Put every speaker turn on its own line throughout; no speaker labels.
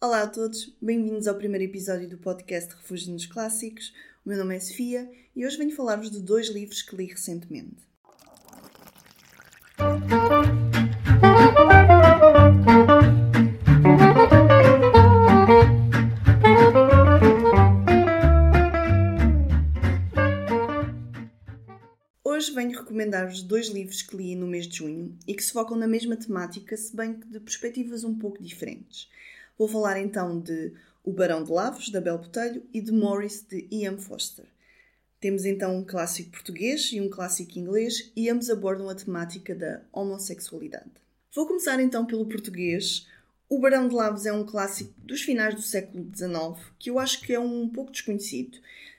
Olá a todos, bem-vindos ao primeiro episódio do podcast Refúgio nos Clássicos. O meu nome é Sofia e hoje venho falar-vos de dois livros que li recentemente. Hoje venho recomendar-vos dois livros que li no mês de junho e que se focam na mesma temática, se bem que de perspectivas um pouco diferentes. Vou falar então de O Barão de Lavos, da Bel Botelho, e de Morris, de Ian Foster. Temos então um clássico português e um clássico inglês, e ambos abordam a temática da homossexualidade. Vou começar então pelo português. O Barão de Lavos é um clássico dos finais do século XIX que eu acho que é um pouco desconhecido.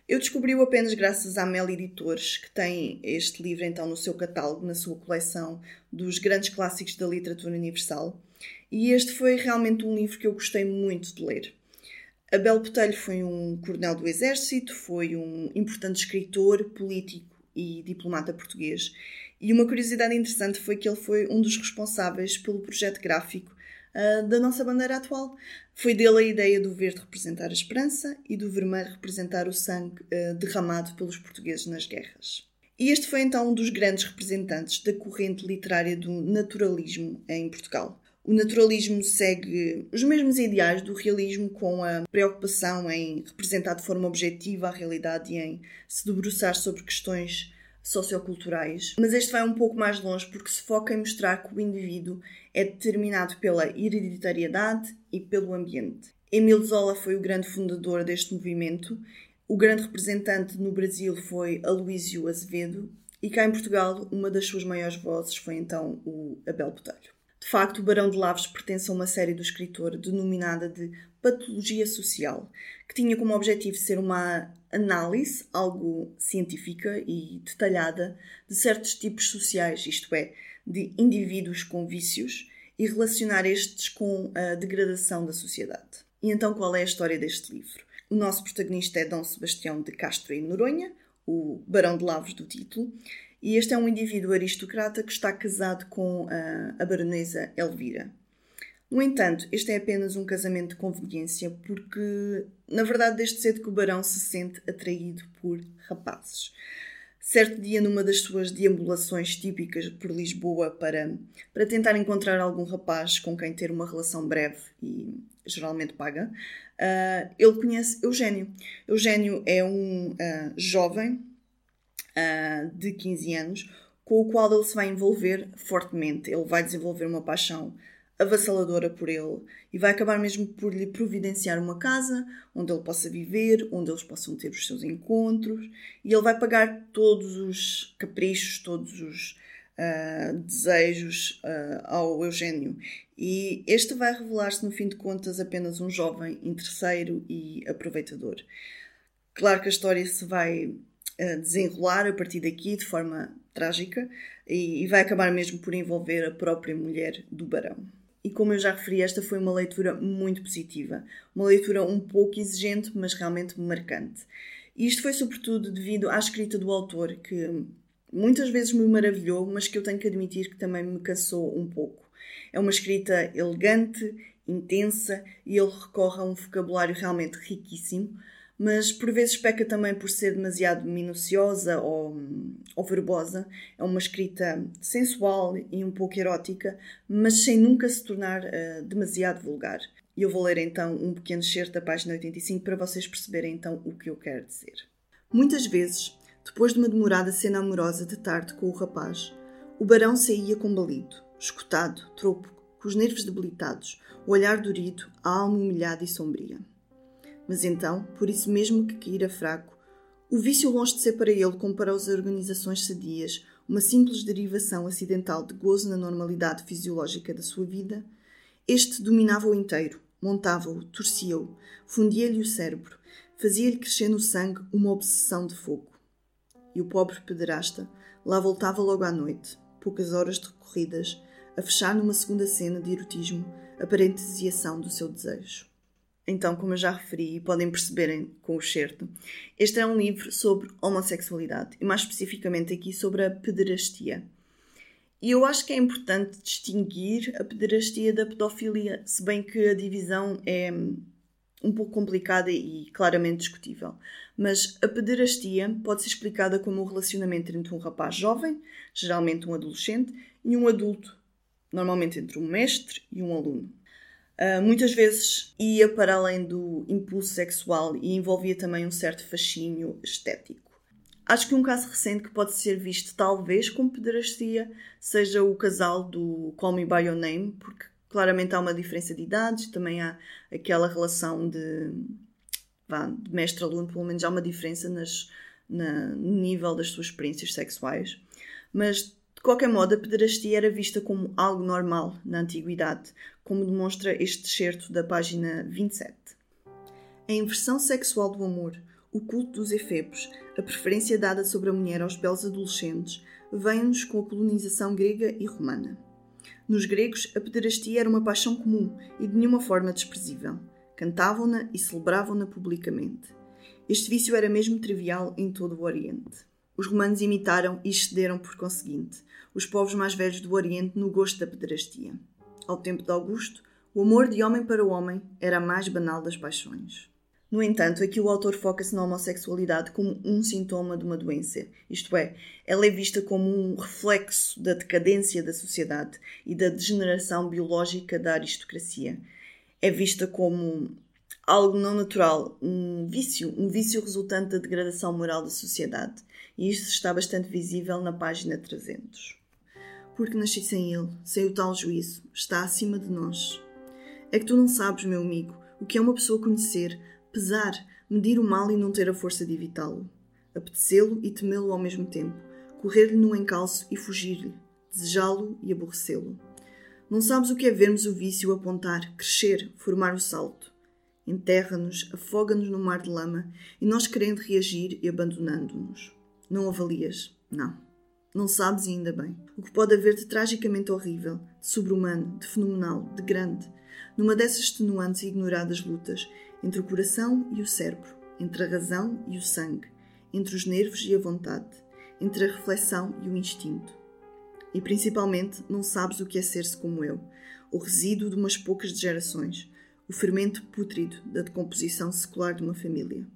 Eu descobri-o apenas graças à Mel Editores, que tem este livro então no seu catálogo, na sua coleção dos grandes clássicos da literatura universal. E este foi realmente um livro que eu gostei muito de ler. Abel Botelho foi um coronel do Exército, foi um importante escritor, político e diplomata português. E uma curiosidade interessante foi que ele foi um dos responsáveis pelo projeto gráfico uh, da nossa bandeira atual. Foi dele a ideia do verde representar a esperança e do vermelho representar o sangue uh, derramado pelos portugueses nas guerras. E este foi então um dos grandes representantes da corrente literária do naturalismo em Portugal. O naturalismo segue os mesmos ideais do realismo, com a preocupação em representar de forma objetiva a realidade e em se debruçar sobre questões socioculturais. Mas este vai um pouco mais longe porque se foca em mostrar que o indivíduo é determinado pela hereditariedade e pelo ambiente. Emile Zola foi o grande fundador deste movimento. O grande representante no Brasil foi Aloísio Azevedo e cá em Portugal uma das suas maiores vozes foi então o Abel Botelho. De facto, o Barão de Lavres pertence a uma série do escritor denominada de Patologia Social, que tinha como objetivo ser uma análise, algo científica e detalhada, de certos tipos sociais, isto é, de indivíduos com vícios, e relacionar estes com a degradação da sociedade. E então, qual é a história deste livro? O nosso protagonista é Dom Sebastião de Castro e Noronha, o Barão de Lavres do título, e este é um indivíduo aristocrata que está casado com a, a baronesa Elvira. No entanto, este é apenas um casamento de conveniência, porque, na verdade, desde cedo que o barão se sente atraído por rapazes. Certo dia, numa das suas deambulações típicas por Lisboa para, para tentar encontrar algum rapaz com quem ter uma relação breve e geralmente paga, uh, ele conhece Eugênio. Eugênio é um uh, jovem uh, de 15 anos, com o qual ele se vai envolver fortemente. Ele vai desenvolver uma paixão avassaladora por ele e vai acabar mesmo por lhe providenciar uma casa onde ele possa viver, onde eles possam ter os seus encontros e ele vai pagar todos os caprichos, todos os uh, desejos uh, ao Eugênio. E este vai revelar-se, no fim de contas, apenas um jovem interesseiro e aproveitador. Claro que a história se vai desenrolar a partir daqui de forma trágica e, e vai acabar mesmo por envolver a própria mulher do barão. E como eu já referi, esta foi uma leitura muito positiva, uma leitura um pouco exigente, mas realmente marcante. E isto foi sobretudo devido à escrita do autor, que muitas vezes me maravilhou, mas que eu tenho que admitir que também me cansou um pouco. É uma escrita elegante, intensa e ele recorre a um vocabulário realmente riquíssimo, mas por vezes peca também por ser demasiado minuciosa ou, ou verbosa. É uma escrita sensual e um pouco erótica, mas sem nunca se tornar uh, demasiado vulgar. E eu vou ler então um pequeno excerto da página 85 para vocês perceberem então o que eu quero dizer. Muitas vezes, depois de uma demorada cena amorosa de tarde com o rapaz, o barão saía combalido, escutado, tropo, com os nervos debilitados, o olhar dorido, a alma humilhada e sombria. Mas então, por isso mesmo que caíra fraco, o vício, longe de ser para ele, como para as organizações sadias, uma simples derivação acidental de gozo na normalidade fisiológica da sua vida, este dominava-o inteiro, montava-o, torcia-o, fundia-lhe o cérebro, fazia-lhe crescer no sangue uma obsessão de fogo. E o pobre pederasta lá voltava logo à noite, poucas horas decorridas, a fechar numa segunda cena de erotismo a parentesiação do seu desejo. Então, como eu já referi e podem perceberem com o certo, este é um livro sobre homossexualidade e mais especificamente aqui sobre a pederastia. E eu acho que é importante distinguir a pederastia da pedofilia, se bem que a divisão é um pouco complicada e claramente discutível. Mas a pederastia pode ser explicada como um relacionamento entre um rapaz jovem, geralmente um adolescente, e um adulto, normalmente entre um mestre e um aluno. Uh, muitas vezes ia para além do impulso sexual e envolvia também um certo fascínio estético. Acho que um caso recente que pode ser visto talvez como pederastia seja o casal do Call Me By Your Name, porque claramente há uma diferença de idades, também há aquela relação de, de mestre-aluno, pelo menos há uma diferença nas, na, no nível das suas experiências sexuais. Mas, de qualquer modo, a pederastia era vista como algo normal na antiguidade, como demonstra este excerto da página 27. A inversão sexual do amor, o culto dos efebos, a preferência dada sobre a mulher aos belos adolescentes, vem-nos com a colonização grega e romana. Nos gregos, a pederastia era uma paixão comum e de nenhuma forma desprezível. Cantavam-na e celebravam-na publicamente. Este vício era mesmo trivial em todo o Oriente. Os romanos imitaram e excederam por conseguinte os povos mais velhos do Oriente no gosto da pederastia. Ao tempo de Augusto, o amor de homem para homem era a mais banal das paixões. No entanto, aqui o autor foca-se na homossexualidade como um sintoma de uma doença, isto é, ela é vista como um reflexo da decadência da sociedade e da degeneração biológica da aristocracia. É vista como algo não natural, um vício, um vício resultante da degradação moral da sociedade. E isto está bastante visível na página 300. Porque nasci sem ele, sem o tal juízo, está acima de nós. É que tu não sabes, meu amigo, o que é uma pessoa conhecer, pesar, medir o mal e não ter a força de evitá-lo, apetecê-lo e temê-lo ao mesmo tempo, correr-lhe no encalço e fugir-lhe, desejá-lo e aborrecê-lo. Não sabes o que é vermos o vício apontar, crescer, formar o salto. Enterra-nos, afoga-nos no mar de lama e nós querendo reagir e abandonando-nos. Não avalias? Não. Não sabes e ainda bem. O que pode haver de tragicamente horrível, de sobre-humano, de fenomenal, de grande, numa dessas extenuantes e ignoradas lutas entre o coração e o cérebro, entre a razão e o sangue, entre os nervos e a vontade, entre a reflexão e o instinto. E principalmente não sabes o que é ser-se como eu, o resíduo de umas poucas gerações, o fermento pútrido da decomposição secular de uma família.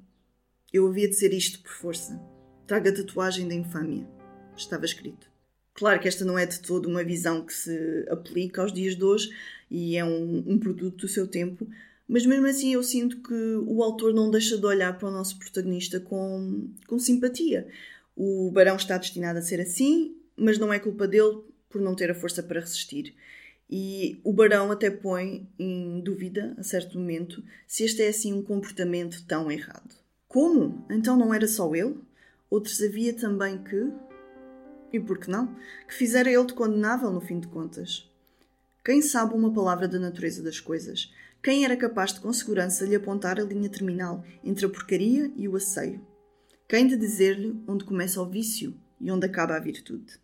Eu havia de ser isto por força. Traga a tatuagem da infâmia. Estava escrito. Claro que esta não é de todo uma visão que se aplica aos dias de hoje e é um, um produto do seu tempo, mas mesmo assim eu sinto que o autor não deixa de olhar para o nosso protagonista com, com simpatia. O Barão está destinado a ser assim, mas não é culpa dele por não ter a força para resistir. E o Barão até põe em dúvida, a certo momento, se este é assim um comportamento tão errado. Como? Então não era só ele? Outros havia também que. E por que não? Que fizera ele de condenável no fim de contas. Quem sabe uma palavra da natureza das coisas? Quem era capaz de com segurança lhe apontar a linha terminal entre a porcaria e o asseio? Quem de dizer-lhe onde começa o vício e onde acaba a virtude?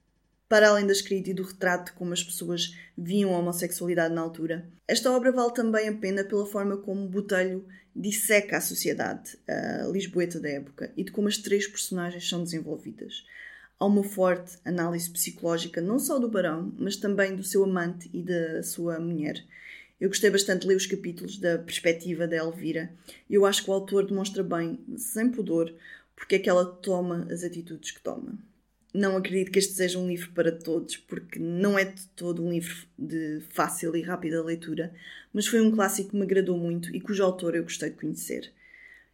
Para além da escrita e do retrato de como as pessoas viam a homossexualidade na altura, esta obra vale também a pena pela forma como Botelho disseca a sociedade a lisboeta da época e de como as três personagens são desenvolvidas. Há uma forte análise psicológica não só do barão, mas também do seu amante e da sua mulher, eu gostei bastante de ler os capítulos da perspectiva da Elvira. Eu acho que o autor demonstra bem, sem pudor, porque é que ela toma as atitudes que toma. Não acredito que este seja um livro para todos, porque não é de todo um livro de fácil e rápida leitura, mas foi um clássico que me agradou muito e cujo autor eu gostei de conhecer.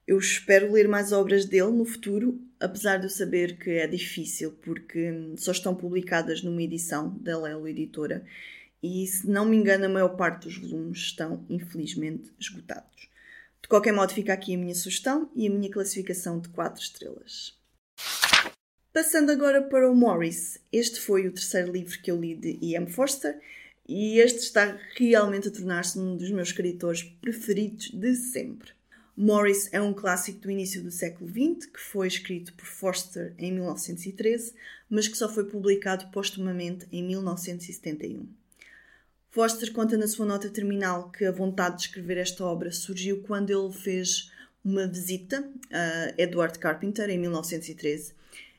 Eu espero ler mais obras dele no futuro, apesar de eu saber que é difícil, porque só estão publicadas numa edição da Lelo Editora e, se não me engano, a maior parte dos volumes estão infelizmente esgotados. De qualquer modo, fica aqui a minha sugestão e a minha classificação de 4 estrelas. Passando agora para o Morris. Este foi o terceiro livro que eu li de E.M. Forster e este está realmente a tornar-se um dos meus escritores preferidos de sempre. Morris é um clássico do início do século XX que foi escrito por Forster em 1913, mas que só foi publicado postumamente em 1971. Foster conta na sua nota terminal que a vontade de escrever esta obra surgiu quando ele fez uma visita a Edward Carpenter em 1913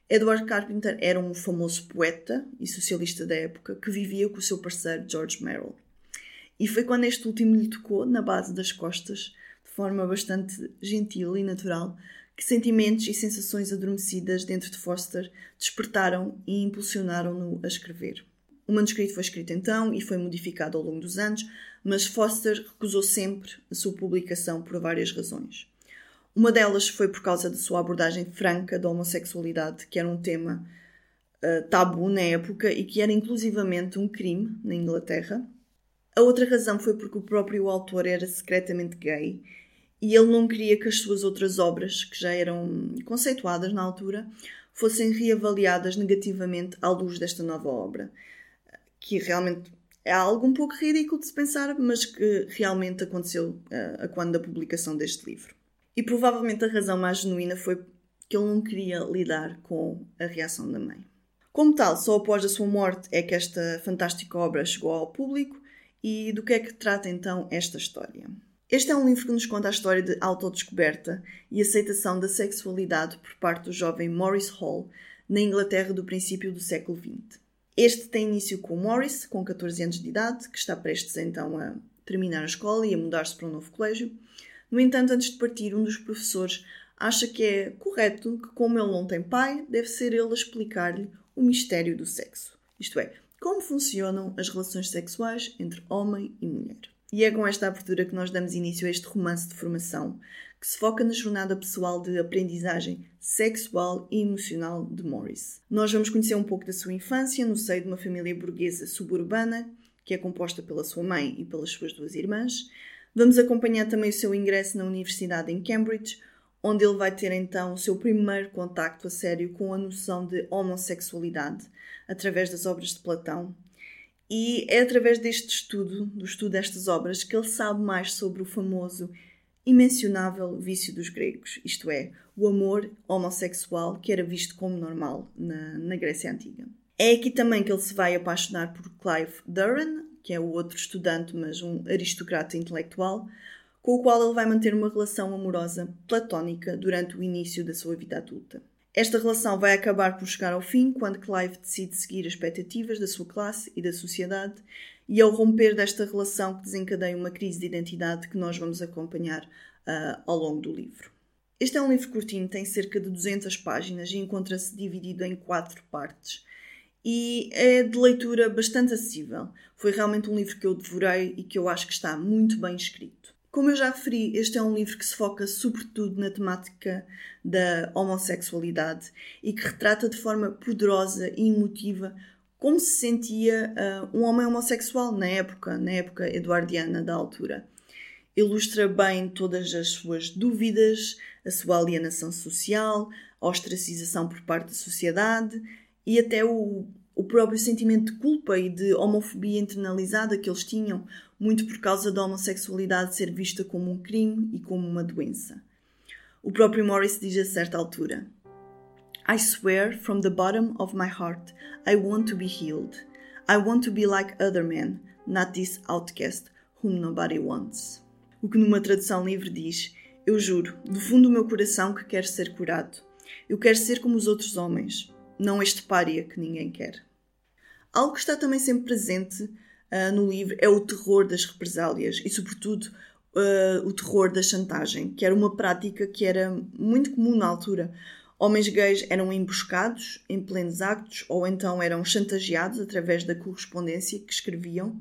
Edward Carpenter era um famoso poeta e socialista da época que vivia com o seu parceiro George Merrill. E foi quando este último lhe tocou na base das costas, de forma bastante gentil e natural, que sentimentos e sensações adormecidas dentro de Foster despertaram e impulsionaram-no a escrever. O manuscrito foi escrito então e foi modificado ao longo dos anos, mas Foster recusou sempre a sua publicação por várias razões. Uma delas foi por causa da sua abordagem franca da homossexualidade, que era um tema uh, tabu na época e que era inclusivamente um crime na Inglaterra. A outra razão foi porque o próprio autor era secretamente gay e ele não queria que as suas outras obras, que já eram conceituadas na altura, fossem reavaliadas negativamente à luz desta nova obra, que realmente é algo um pouco ridículo de se pensar, mas que realmente aconteceu uh, a quando da publicação deste livro. E provavelmente a razão mais genuína foi que ele não queria lidar com a reação da mãe. Como tal, só após a sua morte é que esta fantástica obra chegou ao público e do que é que trata então esta história. Este é um livro que nos conta a história de autodescoberta e aceitação da sexualidade por parte do jovem Morris Hall na Inglaterra do princípio do século XX. Este tem início com Morris, com 14 anos de idade, que está prestes então a terminar a escola e a mudar-se para um novo colégio, no entanto, antes de partir, um dos professores acha que é correto que, como ele não tem pai, deve ser ele a explicar-lhe o mistério do sexo. Isto é, como funcionam as relações sexuais entre homem e mulher. E é com esta abertura que nós damos início a este romance de formação, que se foca na jornada pessoal de aprendizagem sexual e emocional de Morris. Nós vamos conhecer um pouco da sua infância no seio de uma família burguesa suburbana, que é composta pela sua mãe e pelas suas duas irmãs, Vamos acompanhar também o seu ingresso na Universidade em Cambridge, onde ele vai ter então o seu primeiro contacto a sério com a noção de homossexualidade, através das obras de Platão. E é através deste estudo, do estudo destas obras, que ele sabe mais sobre o famoso imencionável vício dos gregos, isto é, o amor homossexual que era visto como normal na, na Grécia Antiga. É aqui também que ele se vai apaixonar por Clive Duran, que é o outro estudante, mas um aristocrata intelectual, com o qual ele vai manter uma relação amorosa platónica durante o início da sua vida adulta. Esta relação vai acabar por chegar ao fim quando Clive decide seguir as expectativas da sua classe e da sociedade, e é o romper desta relação que desencadeia uma crise de identidade que nós vamos acompanhar uh, ao longo do livro. Este é um livro curtinho, tem cerca de 200 páginas e encontra-se dividido em quatro partes e é de leitura bastante acessível. Foi realmente um livro que eu devorei e que eu acho que está muito bem escrito. Como eu já referi, este é um livro que se foca sobretudo na temática da homossexualidade e que retrata de forma poderosa e emotiva como se sentia uh, um homem homossexual na época, na época eduardiana da altura. Ilustra bem todas as suas dúvidas, a sua alienação social, a ostracização por parte da sociedade e até o, o próprio sentimento de culpa e de homofobia internalizada que eles tinham, muito por causa da homossexualidade ser vista como um crime e como uma doença. O próprio Morris diz a certa altura: I swear from the bottom of my heart I want to be healed. I want to be like other men, not this outcast whom nobody wants. O que numa tradução livre diz: Eu juro, do fundo do meu coração, que quero ser curado. Eu quero ser como os outros homens, não este pária que ninguém quer. Algo que está também sempre presente uh, no livro é o terror das represálias e, sobretudo, uh, o terror da chantagem, que era uma prática que era muito comum na altura. Homens gays eram emboscados em plenos actos ou então eram chantageados através da correspondência que escreviam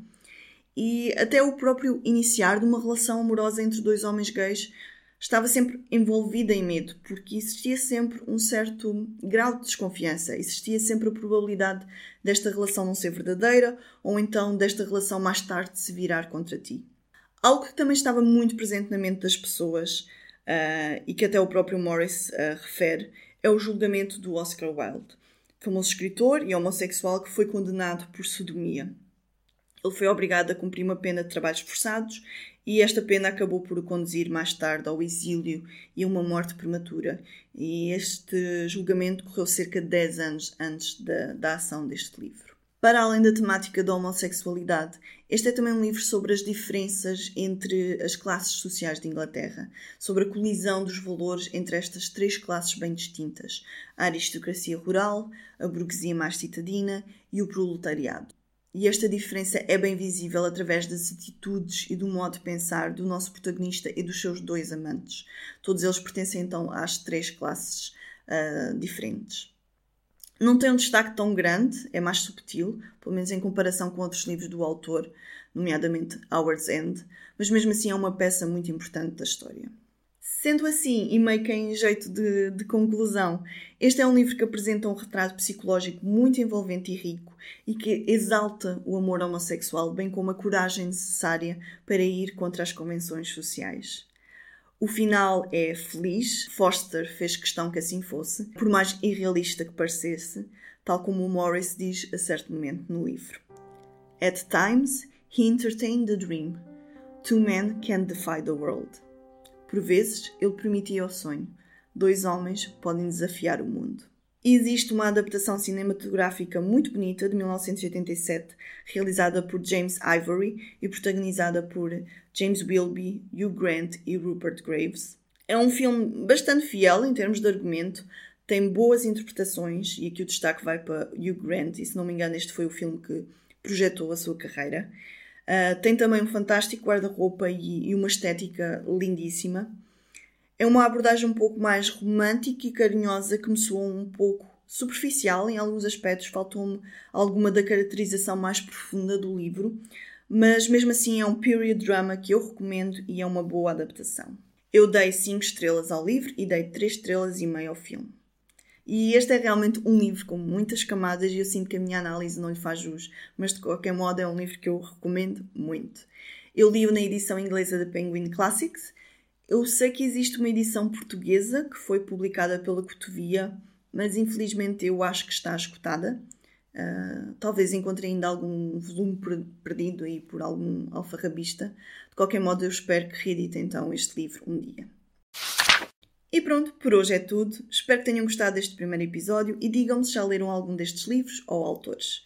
e até o próprio iniciar de uma relação amorosa entre dois homens gays estava sempre envolvida em medo, porque existia sempre um certo grau de desconfiança, existia sempre a probabilidade desta relação não ser verdadeira ou então desta relação mais tarde se virar contra ti. Algo que também estava muito presente na mente das pessoas uh, e que até o próprio Morris uh, refere é o julgamento do Oscar Wilde, famoso escritor e homossexual que foi condenado por sodomia. Ele foi obrigado a cumprir uma pena de trabalhos forçados e esta pena acabou por o conduzir mais tarde ao exílio e a uma morte prematura. E este julgamento correu cerca de 10 anos antes da, da ação deste livro. Para além da temática da homossexualidade, este é também um livro sobre as diferenças entre as classes sociais de Inglaterra, sobre a colisão dos valores entre estas três classes bem distintas: a aristocracia rural, a burguesia mais citadina e o proletariado. E esta diferença é bem visível através das atitudes e do modo de pensar do nosso protagonista e dos seus dois amantes. Todos eles pertencem então às três classes uh, diferentes. Não tem um destaque tão grande, é mais subtil, pelo menos em comparação com outros livros do autor, nomeadamente Howard's End, mas mesmo assim é uma peça muito importante da história. Sendo assim, e meio que em jeito de, de, conclusão, este é um livro que apresenta um retrato psicológico muito envolvente e rico e que exalta o amor homossexual, bem como a coragem necessária para ir contra as convenções sociais. O final é feliz, Foster fez questão que assim fosse, por mais irrealista que parecesse, tal como o Morris diz a certo momento no livro. At times, he entertained the dream. Two men can defy the world. Por vezes, ele permitia o sonho. Dois homens podem desafiar o mundo. Existe uma adaptação cinematográfica muito bonita de 1987, realizada por James Ivory e protagonizada por James Wilby, Hugh Grant e Rupert Graves. É um filme bastante fiel em termos de argumento, tem boas interpretações e aqui o destaque vai para Hugh Grant, e se não me engano, este foi o filme que projetou a sua carreira. Uh, tem também um fantástico guarda-roupa e, e uma estética lindíssima. É uma abordagem um pouco mais romântica e carinhosa que me soou um pouco superficial em alguns aspectos, faltou-me alguma da caracterização mais profunda do livro, mas mesmo assim é um period drama que eu recomendo e é uma boa adaptação. Eu dei 5 estrelas ao livro e dei 3 estrelas e meia ao filme. E este é realmente um livro com muitas camadas e eu sinto que a minha análise não lhe faz jus, mas de qualquer modo é um livro que eu recomendo muito. Eu li-o na edição inglesa da Penguin Classics eu sei que existe uma edição portuguesa que foi publicada pela Cotovia, mas infelizmente eu acho que está escutada. Uh, talvez encontre ainda algum volume perdido aí por algum alfarrabista. De qualquer modo, eu espero que reedite então este livro um dia. E pronto, por hoje é tudo. Espero que tenham gostado deste primeiro episódio e digam-me se já leram algum destes livros ou autores.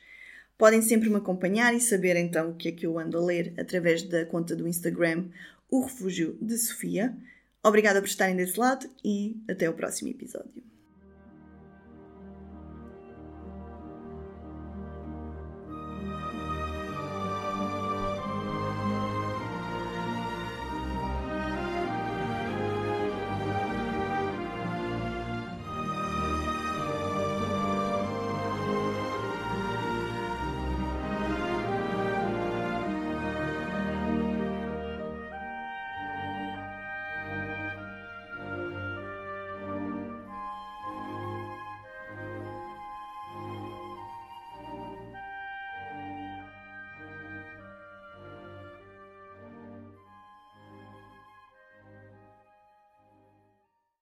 Podem sempre me acompanhar e saber então o que é que eu ando a ler através da conta do Instagram o Refúgio de Sofia. Obrigada por estarem desse lado e até o próximo episódio.